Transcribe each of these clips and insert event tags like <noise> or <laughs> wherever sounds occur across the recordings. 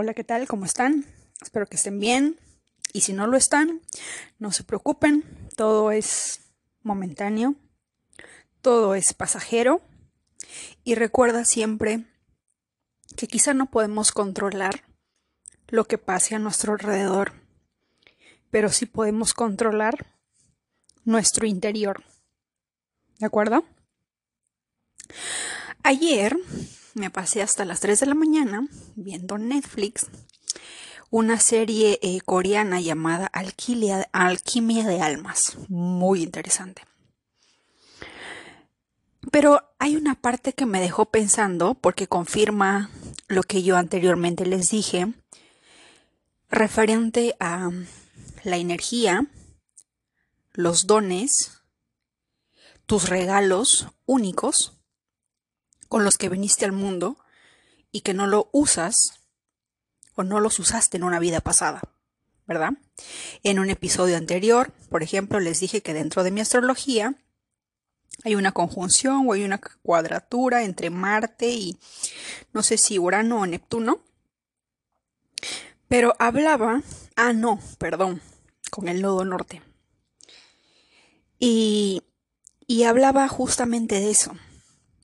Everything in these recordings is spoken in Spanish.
Hola, ¿qué tal? ¿Cómo están? Espero que estén bien. Y si no lo están, no se preocupen. Todo es momentáneo. Todo es pasajero. Y recuerda siempre que quizá no podemos controlar lo que pase a nuestro alrededor, pero sí podemos controlar nuestro interior. ¿De acuerdo? Ayer me pasé hasta las 3 de la mañana viendo Netflix una serie eh, coreana llamada Alquimia, Alquimia de Almas. Muy interesante. Pero hay una parte que me dejó pensando porque confirma lo que yo anteriormente les dije referente a la energía, los dones, tus regalos únicos con los que viniste al mundo y que no lo usas o no los usaste en una vida pasada, ¿verdad? En un episodio anterior, por ejemplo, les dije que dentro de mi astrología hay una conjunción o hay una cuadratura entre Marte y no sé si Urano o Neptuno. Pero hablaba, ah, no, perdón, con el nodo norte. Y, y hablaba justamente de eso,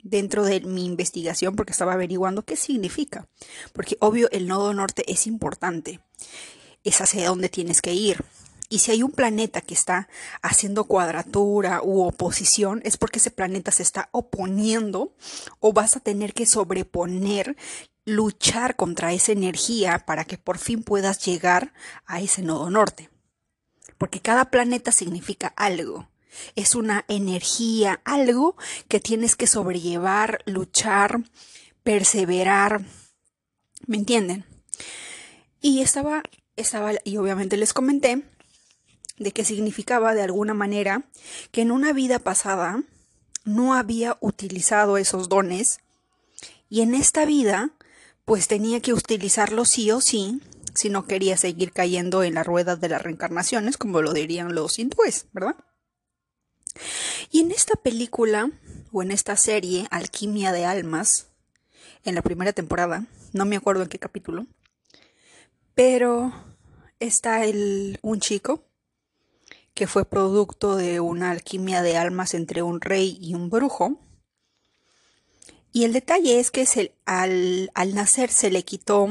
dentro de mi investigación porque estaba averiguando qué significa. Porque obvio el nodo norte es importante. Es hacia dónde tienes que ir. Y si hay un planeta que está haciendo cuadratura u oposición, es porque ese planeta se está oponiendo o vas a tener que sobreponer, luchar contra esa energía para que por fin puedas llegar a ese nodo norte. Porque cada planeta significa algo es una energía, algo que tienes que sobrellevar, luchar, perseverar. ¿Me entienden? Y estaba, estaba, y obviamente les comenté de que significaba de alguna manera que en una vida pasada no había utilizado esos dones y en esta vida pues tenía que utilizarlos sí o sí si no quería seguir cayendo en la rueda de las reencarnaciones como lo dirían los hindúes, ¿verdad? Y en esta película, o en esta serie, Alquimia de Almas, en la primera temporada, no me acuerdo en qué capítulo, pero está el, un chico que fue producto de una alquimia de almas entre un rey y un brujo. Y el detalle es que al, al nacer se le quitó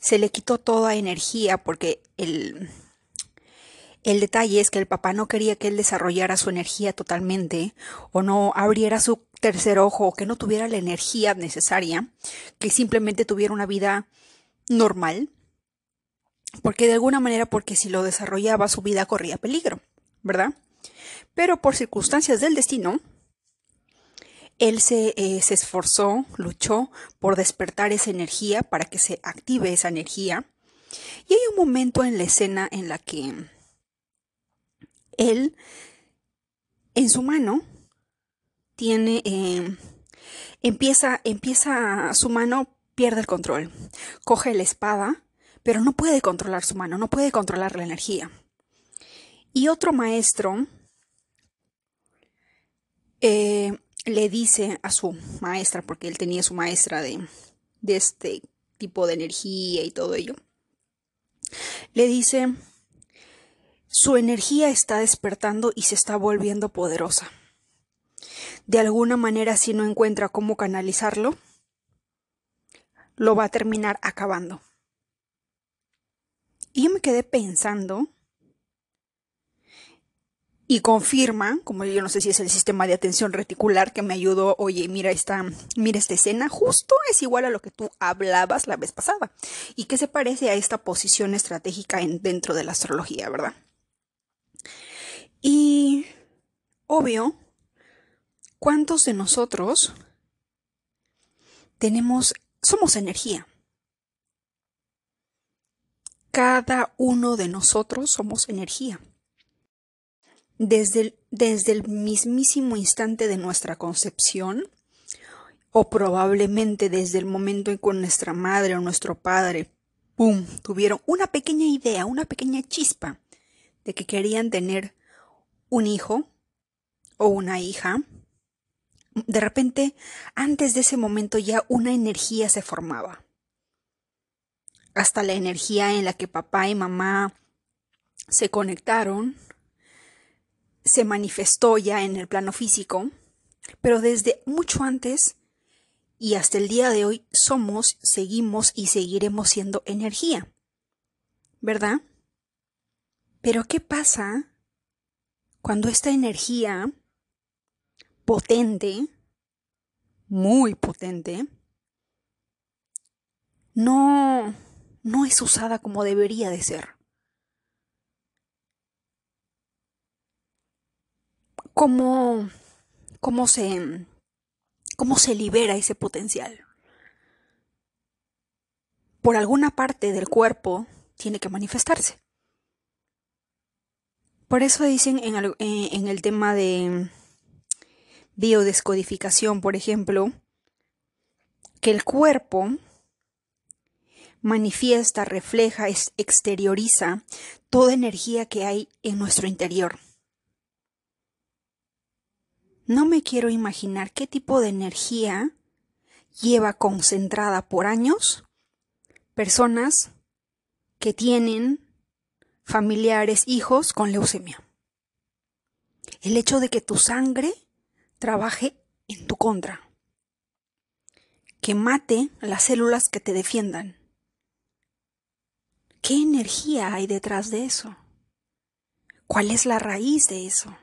se le quitó toda energía porque el, el detalle es que el papá no quería que él desarrollara su energía totalmente o no abriera su tercer ojo o que no tuviera la energía necesaria, que simplemente tuviera una vida normal, porque de alguna manera, porque si lo desarrollaba su vida corría peligro, ¿verdad? Pero por circunstancias del destino, él se, eh, esforzó, luchó por despertar esa energía para que se active esa energía. Y hay un momento en la escena en la que él en su mano tiene, eh, empieza, empieza, su mano pierde el control, coge la espada, pero no puede controlar su mano, no puede controlar la energía. Y otro maestro eh, le dice a su maestra, porque él tenía su maestra de, de este tipo de energía y todo ello, le dice, su energía está despertando y se está volviendo poderosa. De alguna manera, si no encuentra cómo canalizarlo, lo va a terminar acabando. Y yo me quedé pensando y confirma, como yo no sé si es el sistema de atención reticular que me ayudó, oye, mira esta, mira esta escena, justo es igual a lo que tú hablabas la vez pasada y que se parece a esta posición estratégica en, dentro de la astrología, ¿verdad? Y, obvio, ¿cuántos de nosotros tenemos, somos energía? Cada uno de nosotros somos energía. Desde el, desde el mismísimo instante de nuestra concepción, o probablemente desde el momento en que nuestra madre o nuestro padre, tuvieron una pequeña idea, una pequeña chispa de que querían tener un hijo o una hija, de repente, antes de ese momento ya una energía se formaba. hasta la energía en la que papá y mamá se conectaron, se manifestó ya en el plano físico, pero desde mucho antes y hasta el día de hoy somos, seguimos y seguiremos siendo energía. ¿Verdad? Pero ¿qué pasa cuando esta energía potente, muy potente, no, no es usada como debería de ser? ¿Cómo, cómo se cómo se libera ese potencial. Por alguna parte del cuerpo tiene que manifestarse. Por eso dicen en el, eh, el tema de biodescodificación, por ejemplo, que el cuerpo manifiesta, refleja, exterioriza toda energía que hay en nuestro interior. No me quiero imaginar qué tipo de energía lleva concentrada por años personas que tienen familiares, hijos con leucemia. El hecho de que tu sangre trabaje en tu contra, que mate las células que te defiendan. ¿Qué energía hay detrás de eso? ¿Cuál es la raíz de eso?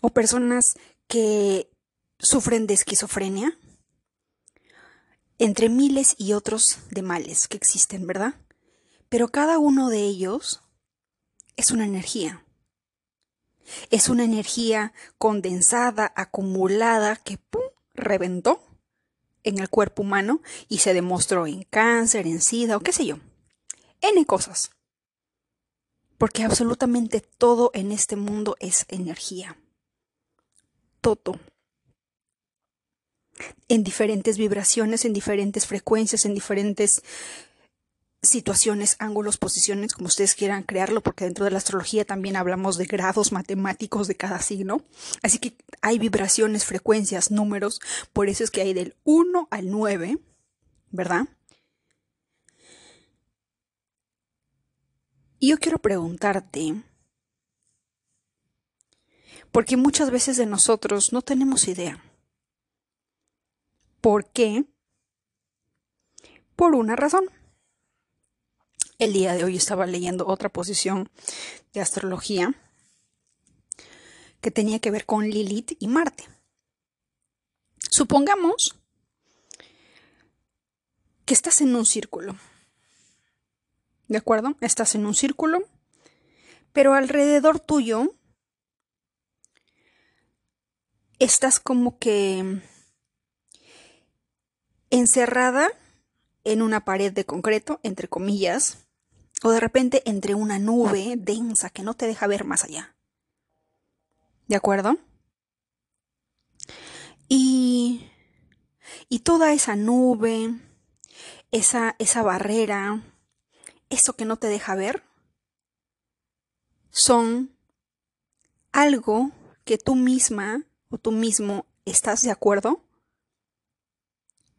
o personas que sufren de esquizofrenia, entre miles y otros de males que existen, ¿verdad? Pero cada uno de ellos es una energía. Es una energía condensada, acumulada, que ¡pum! reventó en el cuerpo humano y se demostró en cáncer, en sida o qué sé yo. N cosas. Porque absolutamente todo en este mundo es energía todo. En diferentes vibraciones, en diferentes frecuencias, en diferentes situaciones, ángulos, posiciones, como ustedes quieran crearlo, porque dentro de la astrología también hablamos de grados matemáticos de cada signo. Así que hay vibraciones, frecuencias, números, por eso es que hay del 1 al 9, ¿verdad? Y yo quiero preguntarte, porque muchas veces de nosotros no tenemos idea. ¿Por qué? Por una razón. El día de hoy estaba leyendo otra posición de astrología que tenía que ver con Lilith y Marte. Supongamos que estás en un círculo. ¿De acuerdo? Estás en un círculo, pero alrededor tuyo estás como que encerrada en una pared de concreto, entre comillas, o de repente entre una nube densa que no te deja ver más allá. ¿De acuerdo? Y, y toda esa nube, esa, esa barrera, eso que no te deja ver, son algo que tú misma o tú mismo estás de acuerdo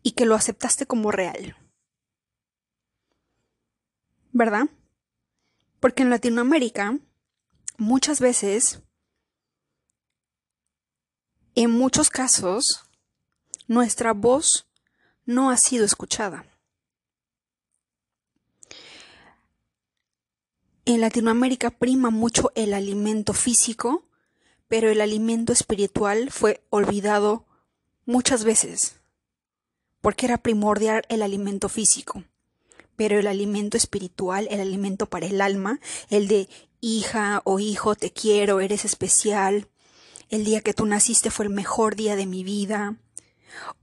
y que lo aceptaste como real. ¿Verdad? Porque en Latinoamérica muchas veces, en muchos casos, nuestra voz no ha sido escuchada. En Latinoamérica prima mucho el alimento físico pero el alimento espiritual fue olvidado muchas veces, porque era primordial el alimento físico, pero el alimento espiritual, el alimento para el alma, el de hija o hijo, te quiero, eres especial, el día que tú naciste fue el mejor día de mi vida,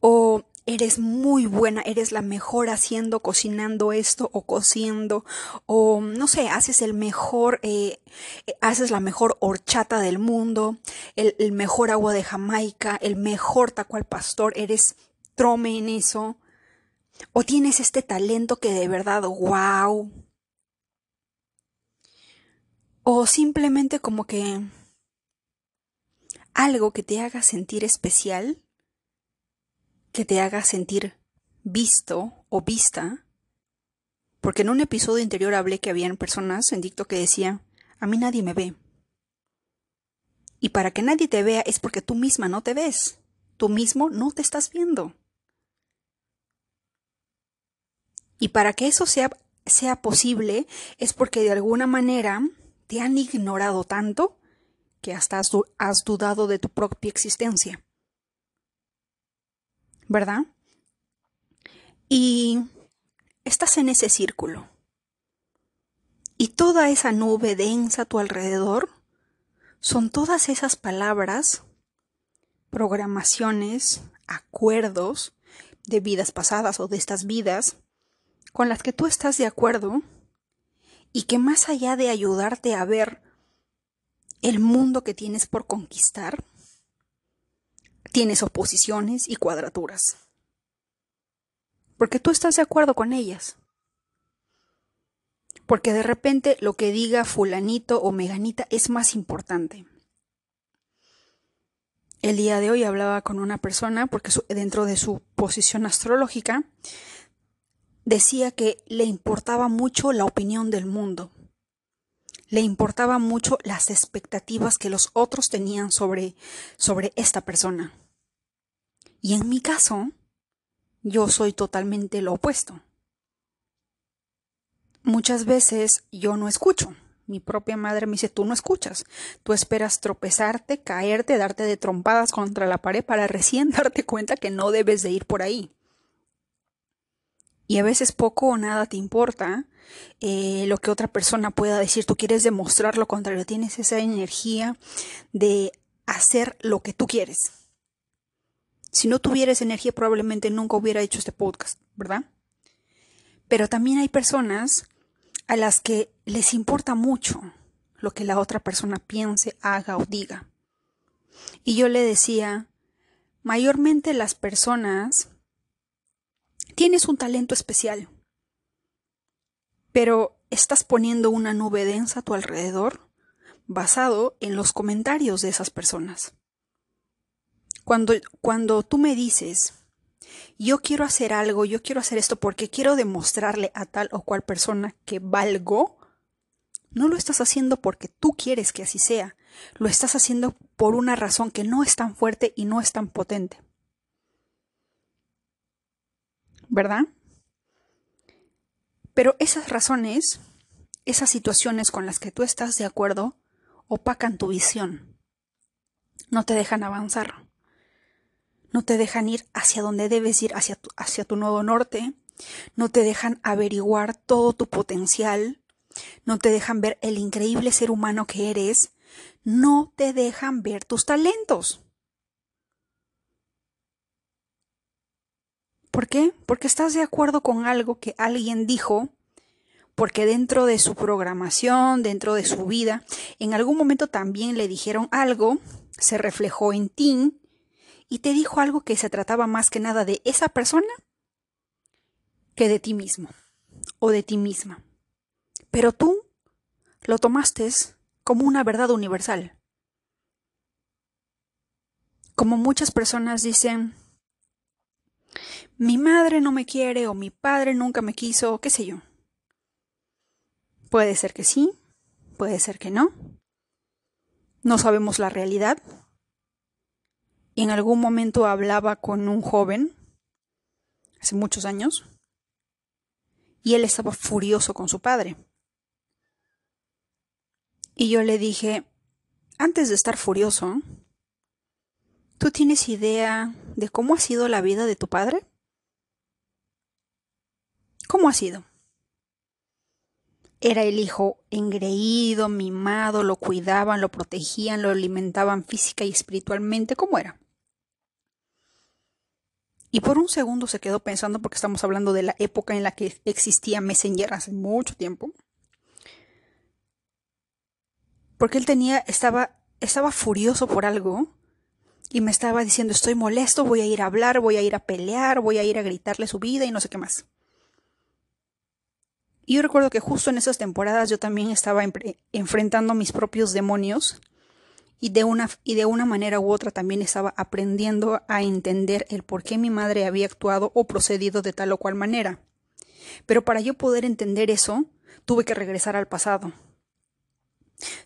o eres muy buena, eres la mejor haciendo, cocinando esto o cociendo, o no sé, haces el mejor, eh, haces la mejor horchata del mundo, el, el, mejor agua de Jamaica, el mejor taco al pastor, eres trome en eso, o tienes este talento que de verdad, wow, o simplemente como que algo que te haga sentir especial que te haga sentir visto o vista Porque en un episodio anterior hablé que habían personas en dicto que decían, a mí nadie me ve. Y para que nadie te vea es porque tú misma no te ves. Tú mismo no te estás viendo. Y para que eso sea, sea posible es porque de alguna manera te han ignorado tanto que hasta has, has dudado de tu propia existencia. ¿Verdad? Y estás en ese círculo. Y toda esa nube densa a tu alrededor son todas esas palabras, programaciones, acuerdos de vidas pasadas o de estas vidas con las que tú estás de acuerdo y que más allá de ayudarte a ver el mundo que tienes por conquistar, tienes oposiciones y cuadraturas. Porque tú estás de acuerdo con ellas. Porque de repente lo que diga fulanito o meganita es más importante. El día de hoy hablaba con una persona porque dentro de su posición astrológica decía que le importaba mucho la opinión del mundo. Le importaba mucho las expectativas que los otros tenían sobre, sobre esta persona. Y en mi caso, yo soy totalmente lo opuesto. Muchas veces yo no escucho. Mi propia madre me dice, tú no escuchas. Tú esperas tropezarte, caerte, darte de trompadas contra la pared para recién <laughs> darte cuenta que no debes de ir por ahí y a veces poco o nada te importa eh, lo que otra persona pueda decir. Tú quieres demostrar lo contrario, tienes esa energía de hacer lo que tú quieres. Si no tuvieras energía, probablemente nunca hubiera hecho este podcast, ¿verdad? Pero también hay personas a las que les importa mucho lo que la otra persona piense, haga o diga. Y yo le decía, mayormente las personas Tienes un talento especial, pero estás poniendo una nube densa a tu alrededor basado en los comentarios de esas personas. Cuando, cuando tú me dices, yo quiero hacer algo, yo quiero hacer esto porque quiero demostrarle a tal o cual persona que valgo, no lo estás haciendo porque tú quieres que así sea, lo estás haciendo por una razón que no es tan fuerte y no es tan potente. ¿Verdad? Pero esas razones, esas situaciones con las que tú estás de acuerdo, opacan tu visión. No te dejan avanzar. No te dejan ir hacia donde debes ir, hacia tu, hacia tu nuevo norte. No te dejan averiguar todo tu potencial. No te dejan ver el increíble ser humano que eres. No te dejan ver tus talentos. ¿Por qué? Porque estás de acuerdo con algo que alguien dijo, porque dentro de su programación, dentro de su vida, en algún momento también le dijeron algo, se reflejó en ti y te dijo algo que se trataba más que nada de esa persona que de ti mismo o de ti misma. Pero tú lo tomaste como una verdad universal. Como muchas personas dicen, mi madre no me quiere o mi padre nunca me quiso, qué sé yo. Puede ser que sí, puede ser que no. No sabemos la realidad. En algún momento hablaba con un joven, hace muchos años, y él estaba furioso con su padre. Y yo le dije, antes de estar furioso, ¿tú tienes idea de cómo ha sido la vida de tu padre? ¿Cómo ha sido? Era el hijo engreído, mimado, lo cuidaban, lo protegían, lo alimentaban física y espiritualmente. ¿Cómo era? Y por un segundo se quedó pensando, porque estamos hablando de la época en la que existía Messenger hace mucho tiempo. Porque él tenía, estaba, estaba furioso por algo y me estaba diciendo, estoy molesto, voy a ir a hablar, voy a ir a pelear, voy a ir a gritarle su vida y no sé qué más. Y yo recuerdo que justo en esas temporadas yo también estaba enfrentando mis propios demonios y de, una, y de una manera u otra también estaba aprendiendo a entender el por qué mi madre había actuado o procedido de tal o cual manera. Pero para yo poder entender eso, tuve que regresar al pasado.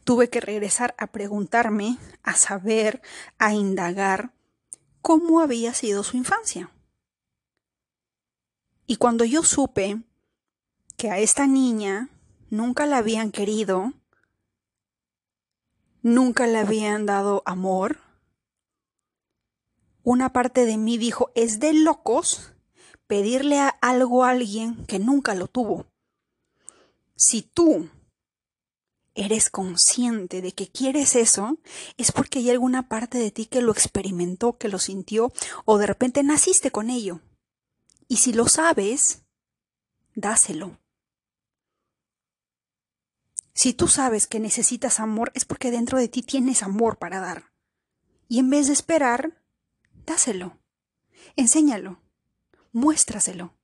Tuve que regresar a preguntarme, a saber, a indagar cómo había sido su infancia. Y cuando yo supe que a esta niña nunca la habían querido, nunca le habían dado amor, una parte de mí dijo, es de locos pedirle a algo a alguien que nunca lo tuvo. Si tú eres consciente de que quieres eso, es porque hay alguna parte de ti que lo experimentó, que lo sintió, o de repente naciste con ello. Y si lo sabes, dáselo. Si tú sabes que necesitas amor, es porque dentro de ti tienes amor para dar. Y en vez de esperar, dáselo. Enséñalo. Muéstraselo.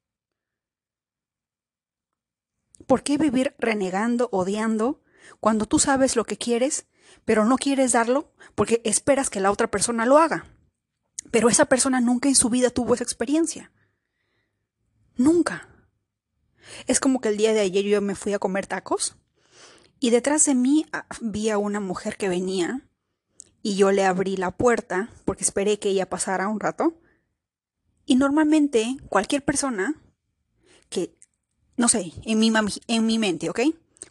¿Por qué vivir renegando, odiando, cuando tú sabes lo que quieres, pero no quieres darlo porque esperas que la otra persona lo haga? Pero esa persona nunca en su vida tuvo esa experiencia. Nunca. Es como que el día de ayer yo me fui a comer tacos y detrás de mí vi a una mujer que venía y yo le abrí la puerta porque esperé que ella pasara un rato. Y normalmente cualquier persona que, no sé, en mi, en mi mente, ¿ok?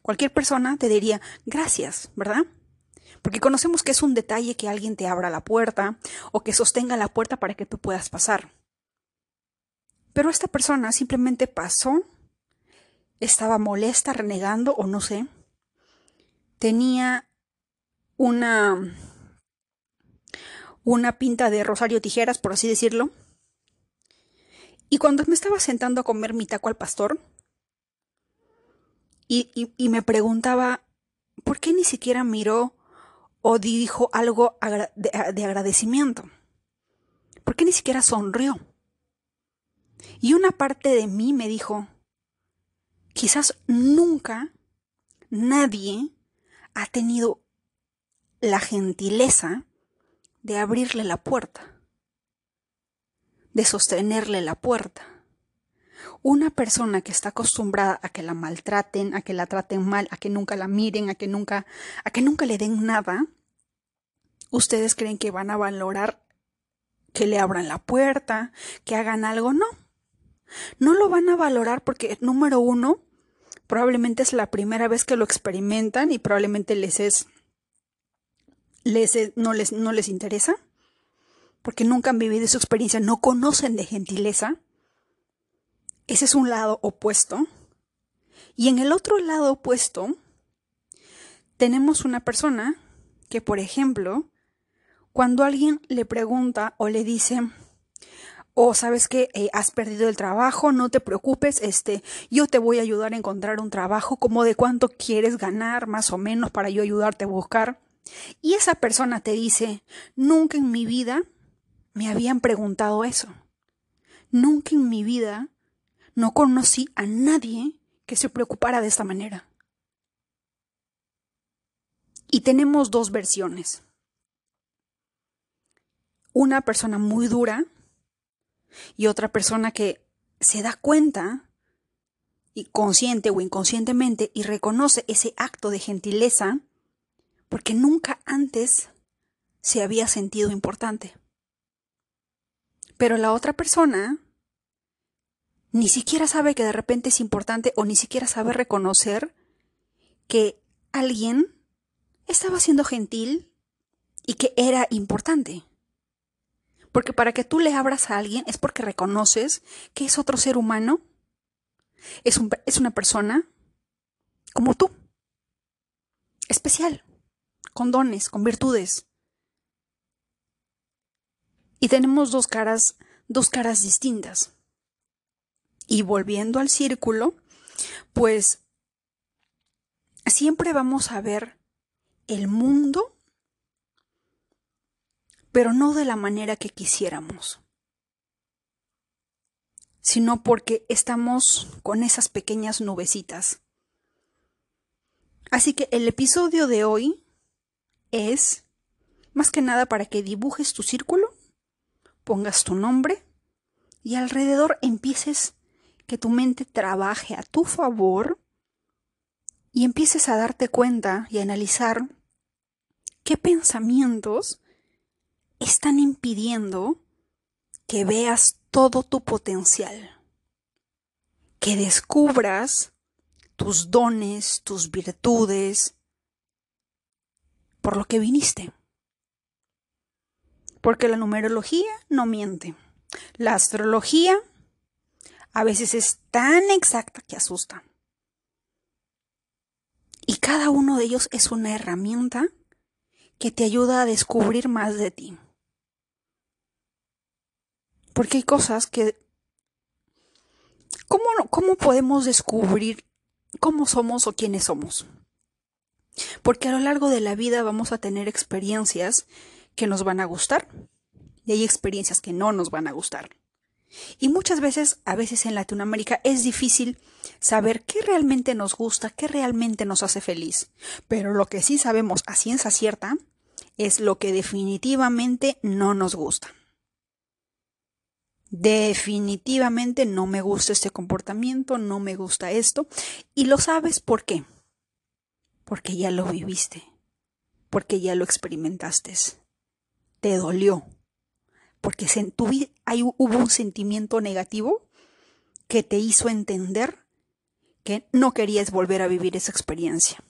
Cualquier persona te diría gracias, ¿verdad? Porque conocemos que es un detalle que alguien te abra la puerta o que sostenga la puerta para que tú puedas pasar. Pero esta persona simplemente pasó, estaba molesta, renegando o no sé, tenía una una pinta de Rosario Tijeras, por así decirlo. Y cuando me estaba sentando a comer mi taco al pastor, y, me preguntaba, ¿por qué ni siquiera miró o dijo algo de agradecimiento? ¿Por qué ni siquiera sonrió? Y una parte de mí me dijo, quizás nunca nadie ha tenido la gentileza de abrirle la puerta, de sostenerle la puerta. Una persona que está acostumbrada a que la maltraten, a que la traten mal, a que nunca la miren, a que nunca, a que nunca le den nada, ¿ustedes creen que van a valorar que le abran la puerta, que hagan algo? No. No lo van a valorar porque, número uno, probablemente es la primera vez que lo experimentan y probablemente les es, les no, les, no les interesa, porque nunca han vivido su experiencia, no conocen de gentileza. Ese es un lado opuesto. Y en el otro lado opuesto, tenemos una persona que, por ejemplo, cuando alguien le pregunta o le dice, o sabes que eh, has perdido el trabajo, no te preocupes, este, yo te voy a ayudar a encontrar un trabajo, como de cuánto quieres ganar más o menos para yo ayudarte a buscar. Y esa persona te dice, nunca en mi vida me habían preguntado eso. Nunca en mi vida no conocí a nadie que se preocupara de esta manera. Y tenemos dos versiones. Una persona muy dura y otra persona que se da cuenta y consciente o inconscientemente y reconoce ese acto de gentileza porque nunca antes se había sentido importante. Pero la otra persona ni siquiera sabe que de repente es importante o ni siquiera sabe reconocer que alguien estaba siendo gentil y que era importante. Porque para que tú le abras a alguien es porque reconoces que es otro ser humano, es, es una persona como tú, especial, con dones, con virtudes. Y tenemos dos caras, dos caras distintas. Y volviendo al círculo, pues siempre vamos a ver el mundo pero no de la manera que quisiéramos, sino porque estamos con esas pequeñas nubecitas. Así que el episodio de hoy es más que nada para que dibujes tu círculo, pongas tu nombre y alrededor empieces que tu mente trabaje a tu favor y empieces a darte cuenta y a analizar qué pensamientos están impidiendo que veas todo tu potencial, que descubras tus dones, tus virtudes, por lo que viniste. Porque la numerología no miente. La astrología a veces es tan exacta que asusta. Y cada uno de ellos es una herramienta que te ayuda a descubrir más de ti. Porque hay cosas que... ¿Cómo, cómo podemos descubrir cómo somos o quiénes somos? Porque a lo largo de la vida vamos a tener experiencias que nos van a gustar y hay experiencias que no nos van a gustar. Y muchas veces, a veces en Latinoamérica, es difícil saber qué realmente nos gusta, qué realmente nos hace feliz. Pero lo que sí sabemos a ciencia cierta es lo que definitivamente no nos gusta. Definitivamente no me gusta este comportamiento, no me gusta esto. Y lo sabes por qué. Porque ya lo viviste, porque ya lo experimentaste. Te dolió, porque hubo un sentimiento negativo que te hizo entender que no querías volver a vivir esa experiencia,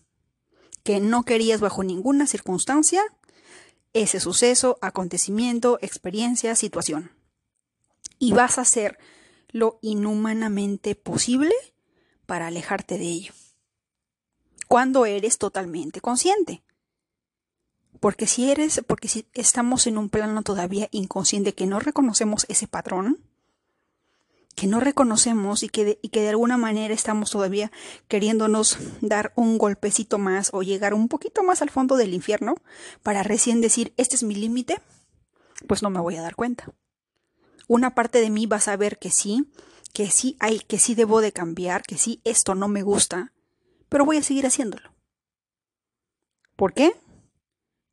que no querías bajo ninguna circunstancia ese suceso, acontecimiento, experiencia, situación. Y vas a hacer lo inhumanamente posible para alejarte de ello. Cuando eres totalmente consciente. Porque si eres, porque si estamos en un plano todavía inconsciente que no reconocemos ese patrón, que no reconocemos y que, de, y que de alguna manera estamos todavía queriéndonos dar un golpecito más o llegar un poquito más al fondo del infierno para recién decir, este es mi límite, pues no me voy a dar cuenta. Una parte de mí va a saber que sí, que sí hay, que sí debo de cambiar, que sí esto no me gusta, pero voy a seguir haciéndolo. ¿Por qué?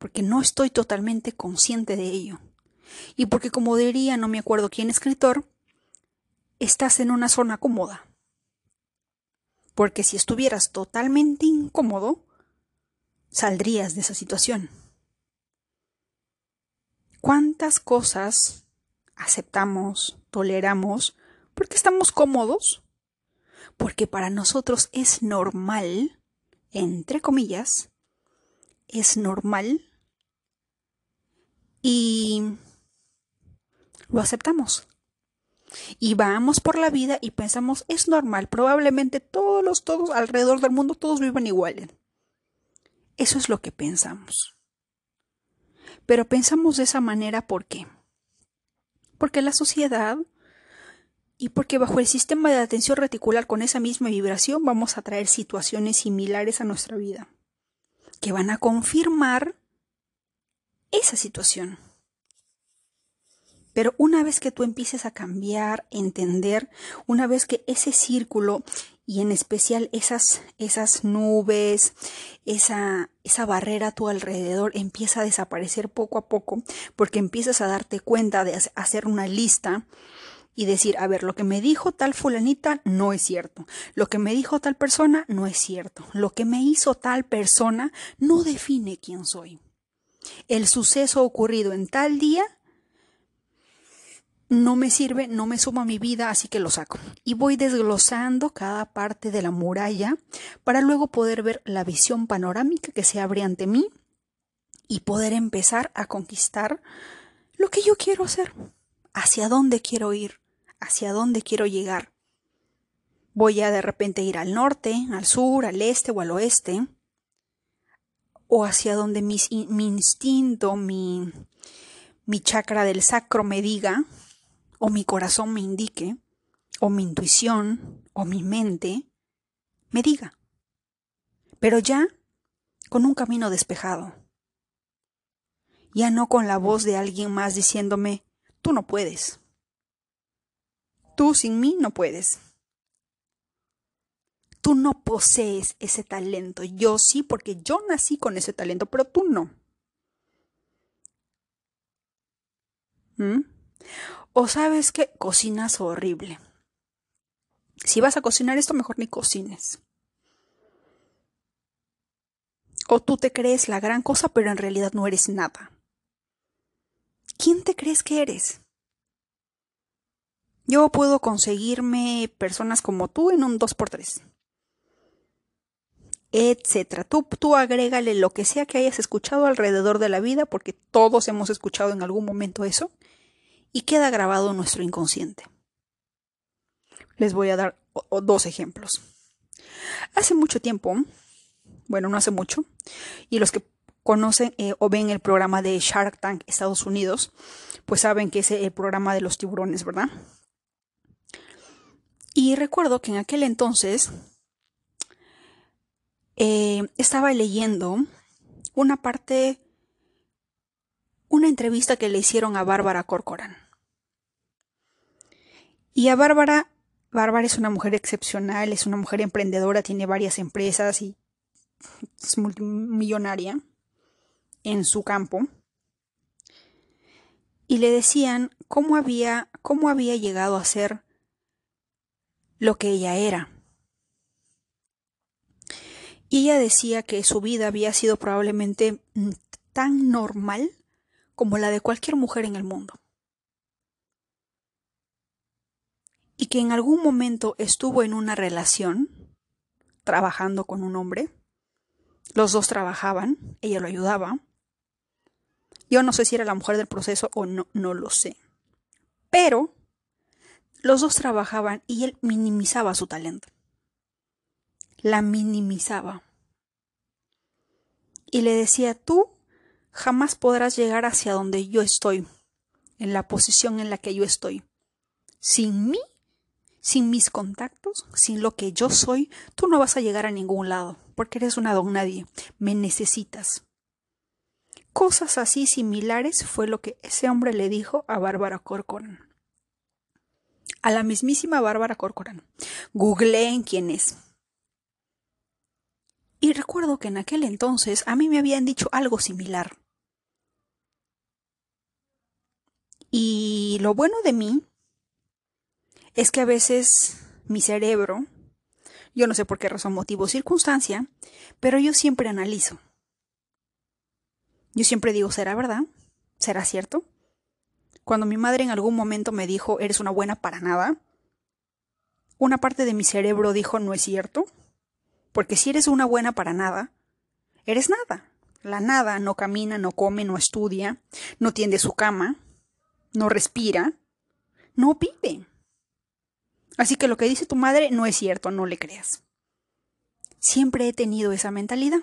porque no estoy totalmente consciente de ello. Y porque, como diría, no me acuerdo quién escritor, estás en una zona cómoda. Porque si estuvieras totalmente incómodo, saldrías de esa situación. ¿Cuántas cosas aceptamos, toleramos, porque estamos cómodos? Porque para nosotros es normal, entre comillas, es normal y lo aceptamos. Y vamos por la vida y pensamos, es normal, probablemente todos los, todos alrededor del mundo, todos viven igual. Eso es lo que pensamos. Pero pensamos de esa manera ¿por qué? Porque la sociedad y porque bajo el sistema de atención reticular con esa misma vibración vamos a traer situaciones similares a nuestra vida, que van a confirmar esa situación. Pero una vez que tú empieces a cambiar, entender, una vez que ese círculo y en especial esas, esas nubes, esa, esa barrera a tu alrededor empieza a desaparecer poco a poco, porque empiezas a darte cuenta de hacer una lista y decir, a ver, lo que me dijo tal fulanita no es cierto, lo que me dijo tal persona no es cierto, lo que me hizo tal persona no define quién soy. El suceso ocurrido en tal día no me sirve, no me suma a mi vida, así que lo saco. Y voy desglosando cada parte de la muralla para luego poder ver la visión panorámica que se abre ante mí y poder empezar a conquistar lo que yo quiero hacer, hacia dónde quiero ir, hacia dónde quiero llegar. Voy a de repente ir al norte, al sur, al este o al oeste, o hacia donde mi, instinto, mi, mi chakra del sacro me diga, o mi corazón me indique, o mi intuición, o mi mente me diga. Pero ya con un camino despejado. Ya no con la voz de alguien más diciéndome, tú no puedes. Tú sin mí no puedes. Tú no posees ese talento. Yo sí, porque yo nací con ese talento, pero tú no. ¿Mm? O sabes que cocinas horrible. Si vas a cocinar esto, mejor ni cocines. O tú te crees la gran cosa, pero en realidad no eres nada. ¿Quién te crees que eres? Yo puedo conseguirme personas como tú en un 2x3. Etcétera. Tú, tú agrégale lo que sea que hayas escuchado alrededor de la vida, porque todos hemos escuchado en algún momento eso, y queda grabado nuestro inconsciente. Les voy a dar dos ejemplos. Hace mucho tiempo, bueno, no hace mucho, y los que conocen eh, o ven el programa de Shark Tank Estados Unidos, pues saben que es el programa de los tiburones, ¿verdad? Y recuerdo que en aquel entonces eh, estaba leyendo una parte, una entrevista que le hicieron a Bárbara Corcoran. Y a Bárbara, Bárbara es una mujer excepcional, es una mujer emprendedora, tiene varias empresas y es multimillonaria en su campo. Y le decían cómo había, cómo había llegado a ser lo que ella era. Ella decía que su vida había sido probablemente tan normal como la de cualquier mujer en el mundo. Y que en algún momento estuvo en una relación, trabajando con un hombre. Los dos trabajaban, ella lo ayudaba. Yo no sé si era la mujer del proceso o no, no lo sé. Pero los dos trabajaban y él minimizaba su talento. La minimizaba. Y le decía, tú jamás podrás llegar hacia donde yo estoy, en la posición en la que yo estoy. Sin mí, sin mis contactos, sin lo que yo soy, tú no vas a llegar a ningún lado, porque eres una don nadie, me necesitas. Cosas así similares fue lo que ese hombre le dijo a Bárbara Corcoran a la mismísima Bárbara Corcoran. Googleen quién es. Y recuerdo que en aquel entonces a mí me habían dicho algo similar. Y lo bueno de mí es que a veces mi cerebro, yo no sé por qué razón, motivo, circunstancia, pero yo siempre analizo. Yo siempre digo, ¿será verdad? ¿Será cierto? Cuando mi madre en algún momento me dijo, eres una buena para nada, una parte de mi cerebro dijo, no es cierto, porque si eres una buena para nada, eres nada. La nada no camina, no come, no estudia, no tiende su cama, no respira, no vive. Así que lo que dice tu madre no es cierto, no le creas. Siempre he tenido esa mentalidad.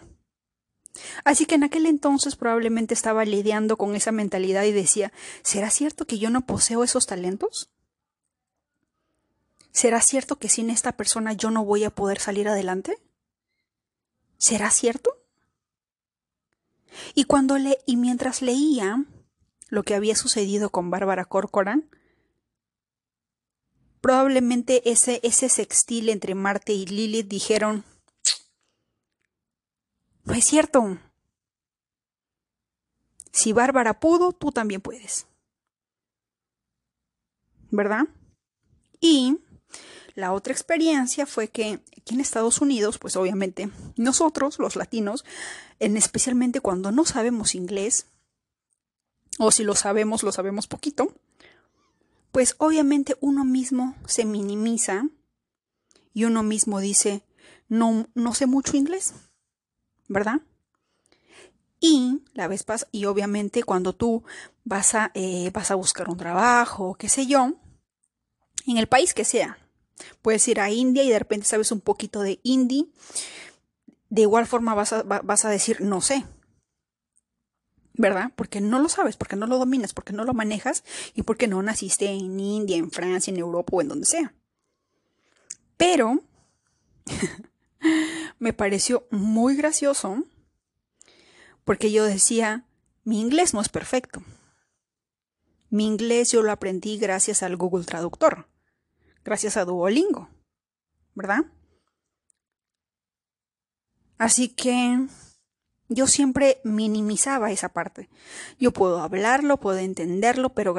Así que en aquel entonces probablemente estaba lidiando con esa mentalidad y decía, ¿será cierto que yo no poseo esos talentos? ¿Será cierto que sin esta persona yo no voy a poder salir adelante? ¿Será cierto? Y cuando le y mientras leía lo que había sucedido con Bárbara Corcoran, probablemente ese, ese sextil entre Marte y Lilith dijeron, no es cierto. Si Bárbara pudo, tú también puedes. ¿Verdad? Y la otra experiencia fue que aquí en Estados Unidos, pues obviamente nosotros, los latinos, en especialmente cuando no sabemos inglés, o si lo sabemos, lo sabemos poquito, pues obviamente uno mismo se minimiza y uno mismo dice, no, no sé mucho inglés. ¿verdad? Y la vez pas y obviamente cuando tú vas a, eh, vas a buscar un trabajo, qué sé yo, en el país que sea, puedes ir a India y de repente sabes un poquito de hindi, de igual forma vas a, vas a decir no sé, ¿verdad? Porque no lo sabes, porque no lo dominas, porque no lo manejas y porque no naciste en India, en Francia, en Europa o en donde sea. Pero <laughs> me pareció muy gracioso porque yo decía, mi inglés no es perfecto. Mi inglés yo lo aprendí gracias al Google Traductor, gracias a Duolingo, ¿verdad? Así que yo siempre minimizaba esa parte. Yo puedo hablarlo, puedo entenderlo, pero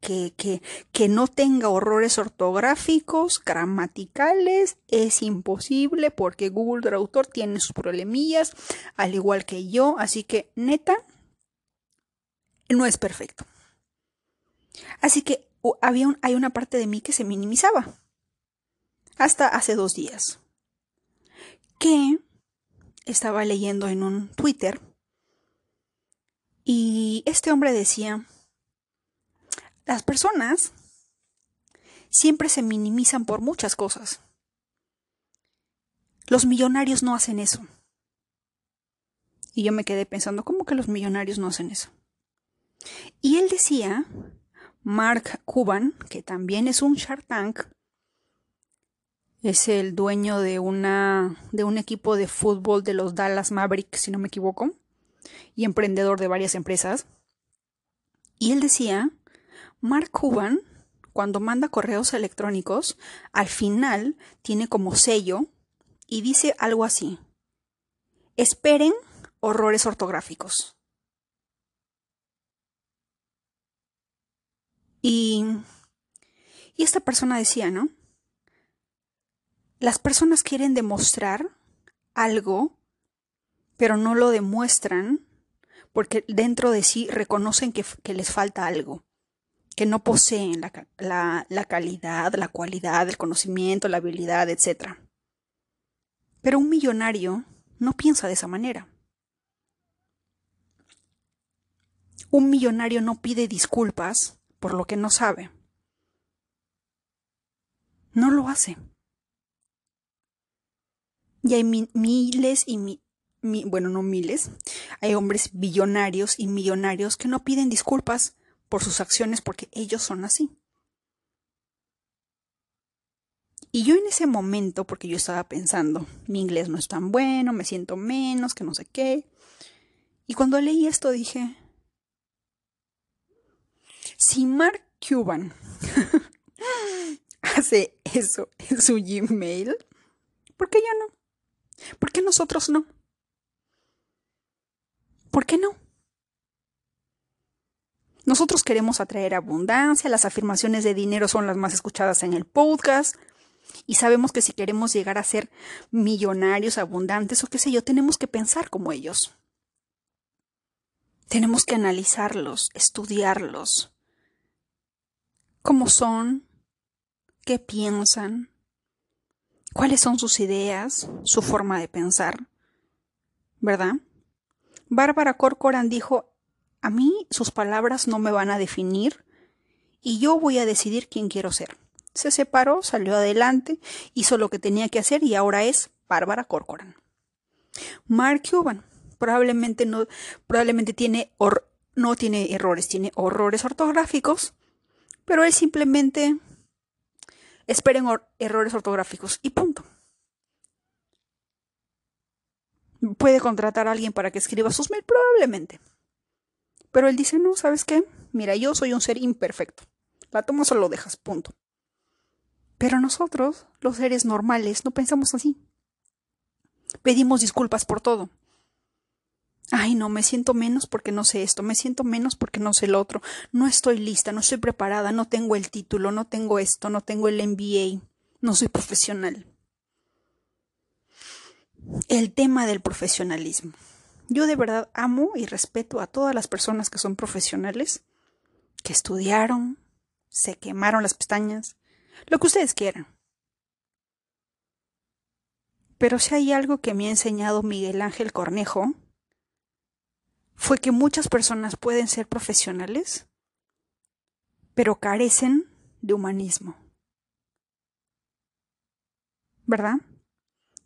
que, que, que, no tenga horrores ortográficos, gramaticales, es imposible porque Google Traductor tiene sus problemillas, al igual que yo, así que neta, no es perfecto. Así que había hay una parte de mí que se minimizaba. Hasta hace dos días. Que estaba leyendo en un Twitter y este hombre decía, las personas siempre se minimizan por muchas cosas. Los millonarios no hacen eso. Y yo me quedé pensando, ¿cómo que los millonarios no hacen eso? Y él decía, Mark Cuban, que también es un Shark Tank, es el dueño de, una, de un equipo de fútbol de los Dallas Mavericks, si no me equivoco, y emprendedor de varias empresas. Y él decía, Mark Cuban, cuando manda correos electrónicos, al final tiene como sello y dice algo así. Esperen horrores ortográficos. Y, y esta persona decía, ¿no? Las personas quieren demostrar algo, pero no lo demuestran porque dentro de sí reconocen que, les falta algo, que no poseen la, la calidad, la cualidad, el conocimiento, la habilidad, etc. Pero un millonario no piensa de esa manera. Un millonario no pide disculpas por lo que no sabe. No lo hace. Y hay miles y bueno, no miles, hay hombres billonarios y millonarios que no piden disculpas por sus acciones porque ellos son así. Y yo en ese momento, porque yo estaba pensando, mi inglés no es tan bueno, me siento menos, que no sé qué. Y cuando leí esto dije, si Mark Cuban <laughs> hace eso en su Gmail, ¿por qué yo no? ¿Por qué nosotros no? ¿Por qué no? Nosotros queremos atraer abundancia, las afirmaciones de dinero son las más escuchadas en el podcast y sabemos que si queremos llegar a ser millonarios, abundantes o qué sé yo, tenemos que pensar como ellos. Tenemos que analizarlos, estudiarlos. ¿Cómo son? ¿Qué piensan? Cuáles son sus ideas, su forma de pensar, ¿verdad? Bárbara Corcoran dijo, a mí sus palabras no me van a definir y yo voy a decidir quién quiero ser. Se separó, salió adelante, hizo lo que tenía que hacer y ahora es Bárbara Corcoran. Mark Cuban probablemente no, probablemente tiene no tiene errores, tiene horrores ortográficos, pero él simplemente esperen errores ortográficos y punto. ¿Puede contratar a alguien para que escriba sus mails? Probablemente. Pero él dice, no, ¿sabes qué? Mira, yo soy un ser imperfecto. La tomas o lo dejas, punto. Pero nosotros, los seres normales, no pensamos así. Pedimos disculpas por todo. Ay, no, me siento menos porque no sé esto, me siento menos porque no sé lo otro, no estoy lista, no estoy preparada, no tengo el título, no tengo esto, no tengo el MBA, no soy profesional. El tema del profesionalismo. Yo de verdad amo y respeto a todas las personas que son profesionales, que estudiaron, se quemaron las pestañas, lo que ustedes quieran. Pero si hay algo que me ha enseñado Miguel Ángel Cornejo, fue que muchas personas pueden ser profesionales, pero carecen de humanismo. ¿Verdad?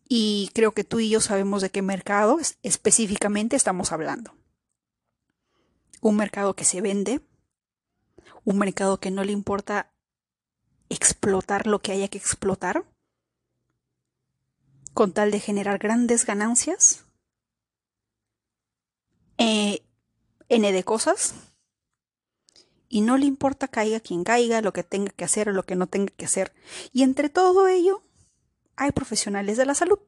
Y creo que tú y yo sabemos de qué mercado específicamente estamos hablando. Un mercado que se vende, un mercado que no le importa explotar lo que haya que explotar, con tal de generar grandes ganancias eh, N de cosas y no le importa caiga quien caiga, lo que tenga que hacer o lo que no tenga que hacer. Y entre todo ello, hay profesionales de la salud.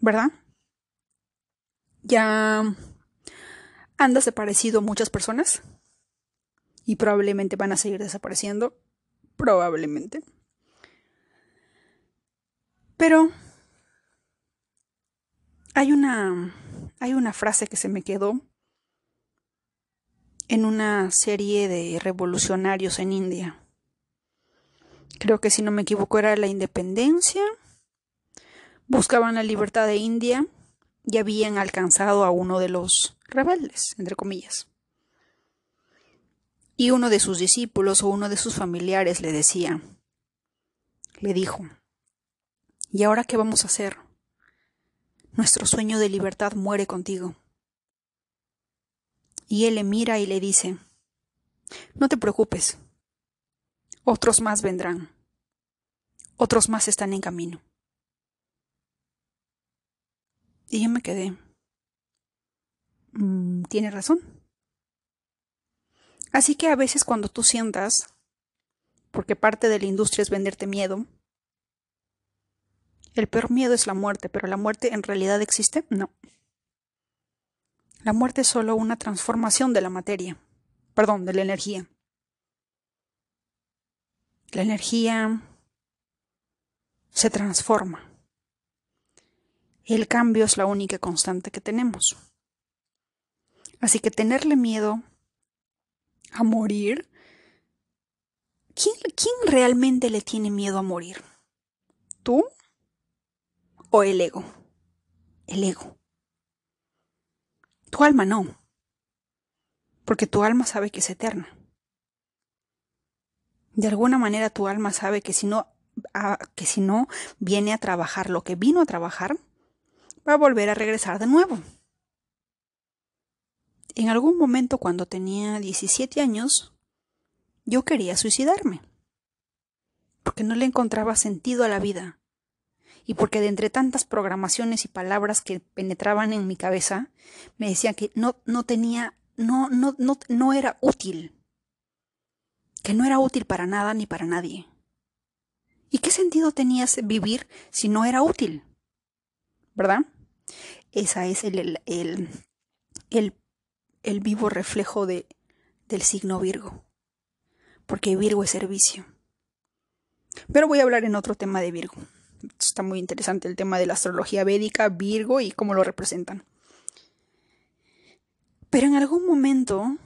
¿Verdad? Ya han desaparecido muchas personas y probablemente van a seguir desapareciendo, probablemente. Pero hay una hay una frase que se me quedó en una serie de revolucionarios en India. Creo que si no me equivoco era la independencia. Buscaban la libertad de India y habían alcanzado a uno de los rebeldes, entre comillas. Y uno de sus discípulos o uno de sus familiares le decía, le dijo, ¿y ahora qué vamos a hacer? Nuestro sueño de libertad muere contigo. Y él le mira y le dice, No te preocupes, otros más vendrán, otros más están en camino. Y yo me quedé. Mm, tiene razón. Así que a veces cuando tú sientas, porque parte de la industria es venderte miedo, el peor miedo es la muerte, pero la muerte en realidad existe? No. La muerte es solo una transformación de la materia, perdón, de la energía. La energía se transforma. El cambio es la única constante que tenemos. Así que tenerle miedo a morir. ¿Quién, ¿Quién, realmente le tiene miedo a morir? ¿Tú o el ego? El ego. Tu alma no, porque tu alma sabe que es eterna. De alguna manera tu alma sabe que si no, que si no viene a trabajar lo que vino a trabajar, va a volver a regresar de nuevo. En algún momento cuando tenía 17 años, yo quería suicidarme, porque no le encontraba sentido a la vida y porque de entre tantas programaciones y palabras que penetraban en mi cabeza, me decían que no, no tenía, no, no, no, no era útil, que no era útil para nada ni para nadie. ¿Y qué sentido tenía vivir si no era útil? ¿Verdad? Esa es el, el, el, el vivo reflejo de, del signo Virgo, porque Virgo es servicio. Pero voy a hablar en otro tema de Virgo está muy interesante el tema de la astrología védica, Virgo y cómo lo representan. Pero en algún momento,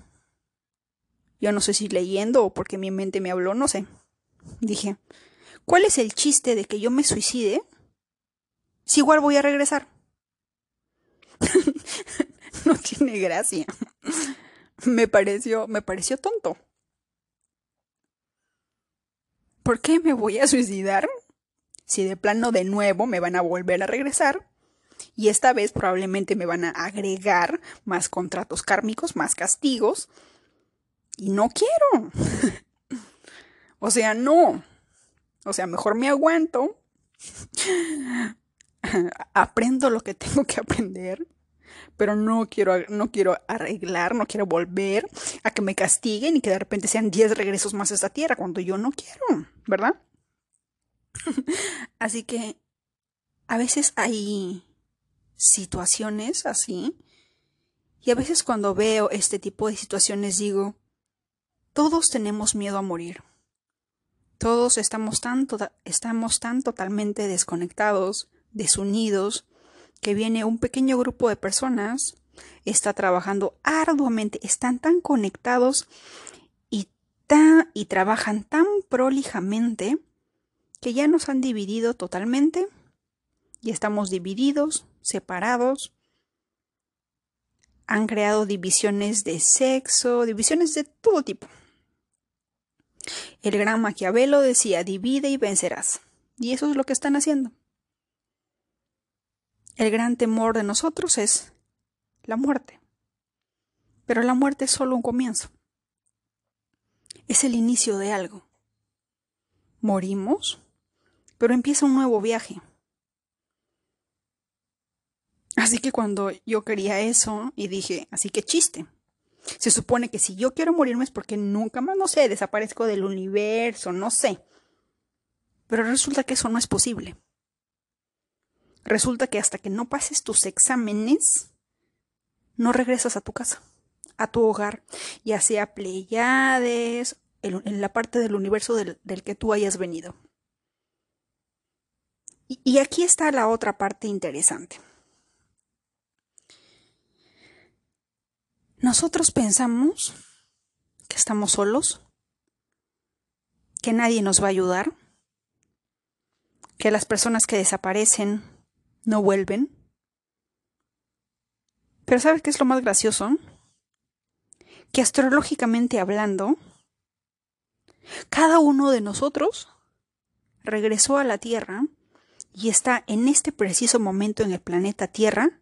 yo no sé si leyendo o porque mi mente me habló, no sé, dije, ¿cuál es el chiste de que yo me suicide si igual voy a regresar? <laughs> no tiene gracia. me pareció, me pareció tonto. ¿Por qué me voy a suicidar si de plano de nuevo me van a volver a regresar y esta vez probablemente me van a agregar más contratos kármicos, más castigos y no quiero. <laughs> o sea, no. O sea, mejor me aguanto. <laughs> Aprendo lo que tengo que aprender, pero no quiero, no quiero arreglar, no quiero volver a que me castiguen y que de repente sean 10 regresos más a esta tierra cuando yo no quiero, ¿verdad? <laughs> así que a veces hay situaciones así. Y a veces cuando veo este tipo de situaciones digo, todos tenemos miedo a morir. Todos estamos tan, tota-, estamos tan totalmente desconectados, desunidos, que viene un pequeño grupo de personas, está trabajando arduamente, están tan conectados y, y trabajan tan prolijamente que ya nos han dividido totalmente y estamos divididos, separados. Han creado divisiones de sexo, divisiones de todo tipo. El gran Maquiavelo decía, divide y vencerás. Y eso es lo que están haciendo. El gran temor de nosotros es la muerte. Pero la muerte es solo un comienzo. Es el inicio de algo. Morimos, pero empieza un nuevo viaje. Así que cuando yo quería eso y dije, así que chiste. Se supone que si yo quiero morirme es porque nunca más, no sé, desaparezco del universo, no sé. Pero resulta que eso no es posible. Resulta que hasta que no pases tus exámenes, no regresas a tu casa. a tu hogar, ya sea Pleiades, en la parte del universo del, del que tú hayas venido. Y, aquí está la otra parte interesante. Nosotros pensamos que estamos solos, que nadie nos va a ayudar, que las personas que desaparecen no vuelven. Pero ¿sabes qué es lo más gracioso? Que astrológicamente hablando, cada uno de nosotros regresó a la Tierra y está en este preciso momento en el planeta Tierra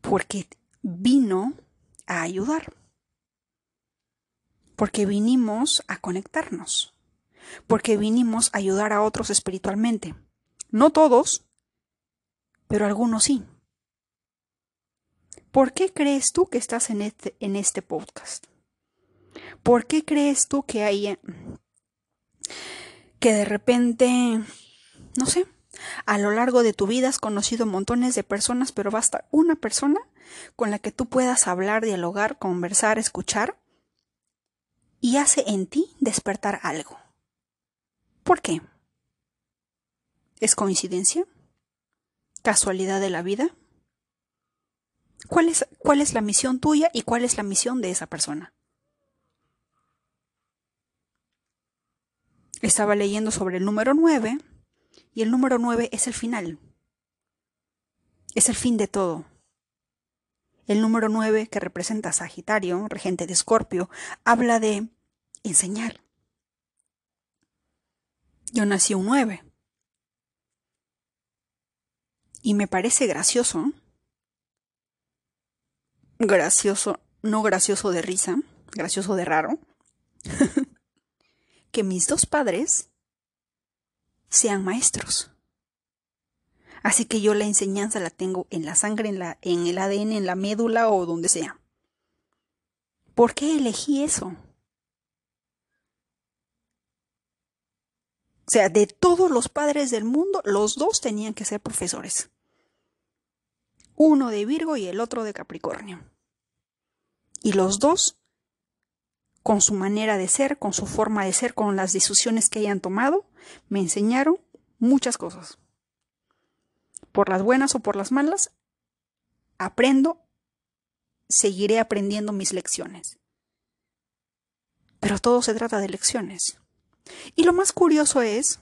porque vino a ayudar. Porque vinimos a conectarnos. Porque vinimos a ayudar a otros espiritualmente. No todos, pero algunos sí. ¿Por qué crees tú que estás en este, en este podcast? ¿Por qué crees tú que hay que de repente, no sé, a lo largo de tu vida has conocido montones de personas, pero basta una persona con la que tú puedas hablar, dialogar, conversar, escuchar y hace en ti despertar algo? ¿Por qué? ¿Es coincidencia? ¿Casualidad de la vida? ¿Cuál es, ¿Cuál es la misión tuya y cuál es la misión de esa persona? Estaba leyendo sobre el número 9 y el número 9 es el final. Es el fin de todo. El número 9, que representa a Sagitario, regente de Escorpio, habla de enseñar. Yo nací un 9. Y me parece gracioso. Gracioso, no gracioso de risa, gracioso de raro. <laughs> que mis dos padres sean maestros. Así que yo la enseñanza la tengo en la sangre, en, la, en el ADN, en la médula o donde sea. ¿Por qué elegí eso? O sea, de todos los padres del mundo, los dos tenían que ser profesores. Uno de Virgo y el otro de Capricornio. Y los dos, con su manera de ser, con su forma de ser, con las decisiones que hayan tomado, me enseñaron muchas cosas. Por las buenas o por las malas, aprendo, seguiré aprendiendo mis lecciones. Pero todo se trata de lecciones. Y lo más curioso es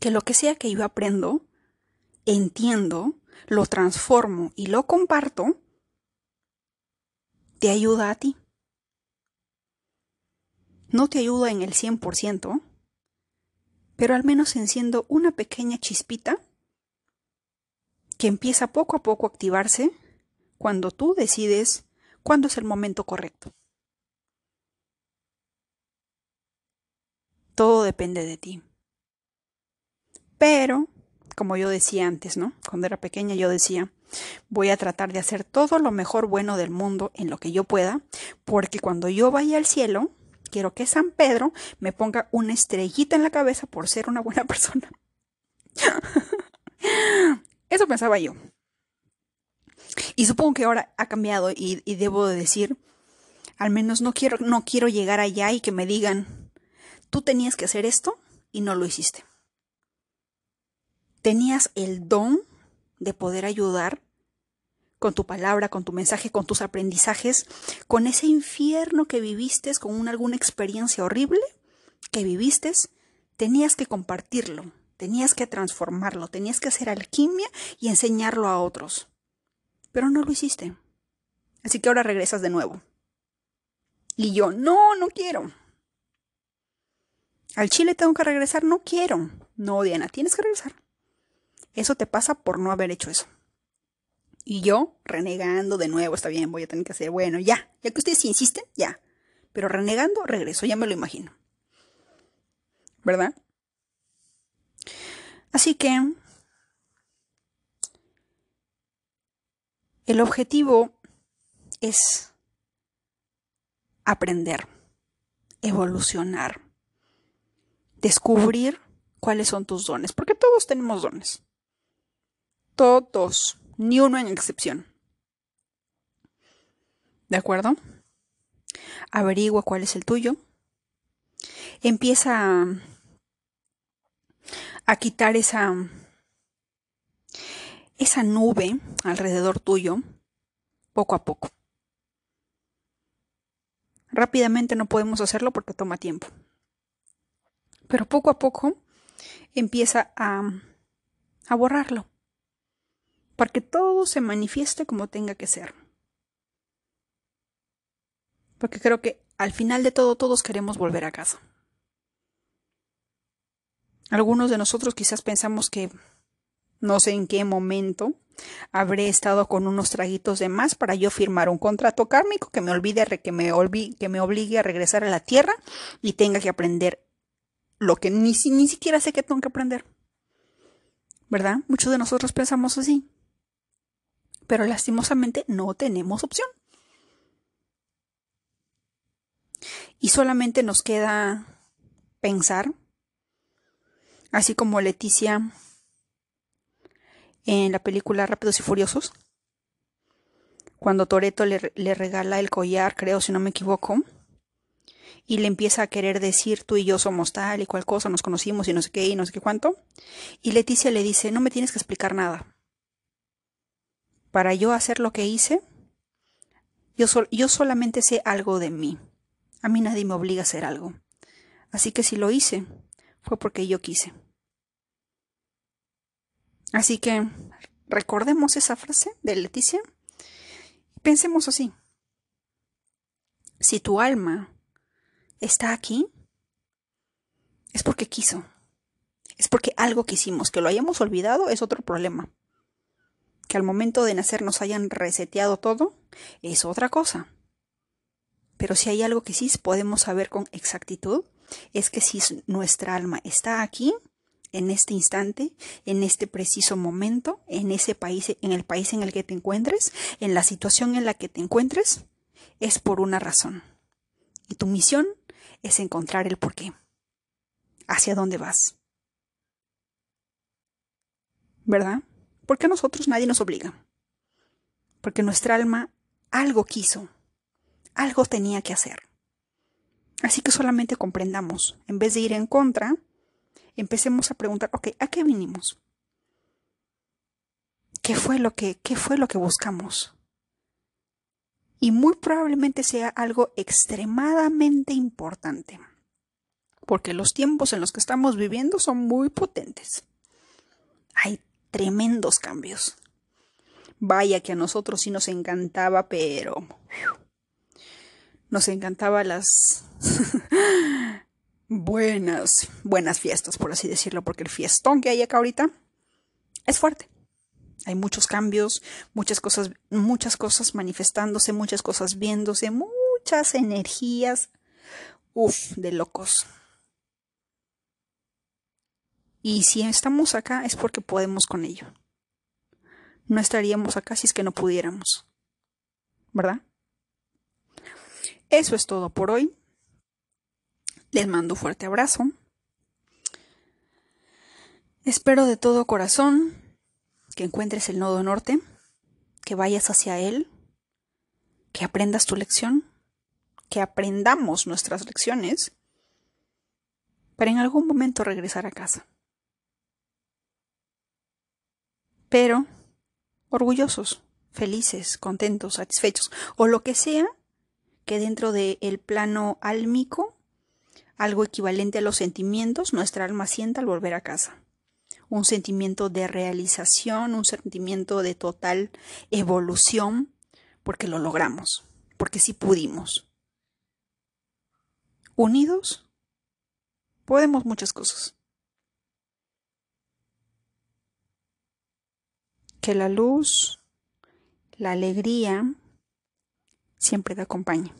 que lo que sea que yo aprendo, entiendo, lo transformo y lo comparto, te ayuda a ti. No te ayuda en el 100%, pero al menos enciendo una pequeña chispita que empieza poco a poco a activarse cuando tú decides cuándo es el momento correcto. Todo depende de ti. Pero, como yo decía antes, ¿no? Cuando era pequeña yo decía, voy a tratar de hacer todo lo mejor bueno del mundo en lo que yo pueda, porque cuando yo vaya al cielo, quiero que San Pedro me ponga una estrellita en la cabeza por ser una buena <laughs> persona. Eso pensaba yo. Y supongo que ahora ha cambiado y, debo de decir, al menos no quiero, no quiero llegar allá y que me digan, Tú tenías que hacer esto y no lo hiciste. Tenías el don de poder ayudar con tu palabra, con tu mensaje, con tus aprendizajes, con ese infierno que viviste, con alguna experiencia horrible que viviste, tenías que compartirlo, tenías que transformarlo, tenías que hacer alquimia y enseñarlo a otros. Pero no lo hiciste. Así que ahora regresas de nuevo. Y yo, no, no quiero. Al Chile tengo que regresar, no quiero. No, Diana, tienes que regresar. Eso te pasa por no haber hecho eso. Y yo, renegando de nuevo, está bien, voy a tener que hacer, bueno, ya, ya que ustedes insisten, ya. Pero renegando, regreso, ya me lo imagino. ¿Verdad? Así que el objetivo es aprender, evolucionar, descubrir cuáles son tus dones, porque todos tenemos dones. Todos, ni uno en excepción. ¿De acuerdo? Averigua cuál es el tuyo. Empieza a, a quitar esa, esa nube alrededor tuyo poco a poco. Rápidamente no podemos hacerlo porque toma tiempo. Pero poco a poco empieza a, a borrarlo. Para que todo se manifieste como tenga que ser. Porque creo que al final de todo todos queremos volver a casa. Algunos de nosotros quizás pensamos que no sé en qué momento habré estado con unos traguitos de más para yo firmar un contrato kármico que me olvide que me, que me obligue a regresar a la tierra y tenga que aprender lo que ni, ni siquiera sé que tengo que aprender. ¿Verdad? Muchos de nosotros pensamos así. Pero lastimosamente no tenemos opción. Y solamente nos queda pensar, así como Leticia en la película Rápidos y Furiosos, cuando Toreto le, le, regala el collar, creo, si no me equivoco, y le empieza a querer decir tú y yo somos tal y cual cosa, nos conocimos y no sé qué y no sé qué cuánto, y Leticia le dice, no me tienes que explicar nada. Para yo hacer lo que hice, yo, yo solamente sé algo de mí. A mí nadie me obliga a hacer algo. Así que si lo hice, fue porque yo quise. Así que recordemos esa frase de Leticia pensemos así. Si tu alma está aquí, es porque quiso. Es porque algo quisimos. Que lo hayamos olvidado es otro problema. Que al momento de nacer nos hayan reseteado todo es otra cosa. Pero si hay algo que sí podemos saber con exactitud, es que si nuestra alma está aquí, en este instante, en este preciso momento, en ese país, en el país en el que te encuentres, en la situación en la que te encuentres, es por una razón. Y tu misión es encontrar el porqué. ¿Hacia dónde vas? ¿Verdad? Porque a nosotros nadie nos obliga. Porque nuestra alma algo quiso, algo tenía que hacer. Así que solamente comprendamos, en vez de ir en contra, empecemos a preguntar, ok, ¿a qué vinimos? ¿Qué fue lo que, qué fue lo que buscamos? Y muy probablemente sea algo extremadamente importante, porque los tiempos en los que estamos viviendo son muy potentes. Hay tremendos cambios. Vaya que a nosotros sí nos encantaba, pero nos encantaba las <laughs> buenas, buenas fiestas, por así decirlo, porque el fiestón que hay acá ahorita es fuerte. Hay muchos cambios, muchas cosas, muchas cosas manifestándose, muchas cosas viéndose, muchas energías, uff, de locos. Y si estamos acá es porque podemos con ello. No estaríamos acá si es que no pudiéramos. ¿Verdad? Eso es todo por hoy. Les mando un fuerte abrazo. Espero de todo corazón que encuentres el nodo norte, que vayas hacia él, que aprendas tu lección, que aprendamos nuestras lecciones, para en algún momento regresar a casa. Pero orgullosos, felices, contentos, satisfechos, o lo que sea que dentro del plano álmico algo equivalente a los sentimientos nuestra alma sienta al volver a casa. Un sentimiento de realización, un sentimiento de total evolución, porque lo logramos, porque sí pudimos. Unidos, podemos muchas cosas. Que la luz, la alegría, siempre te acompañe.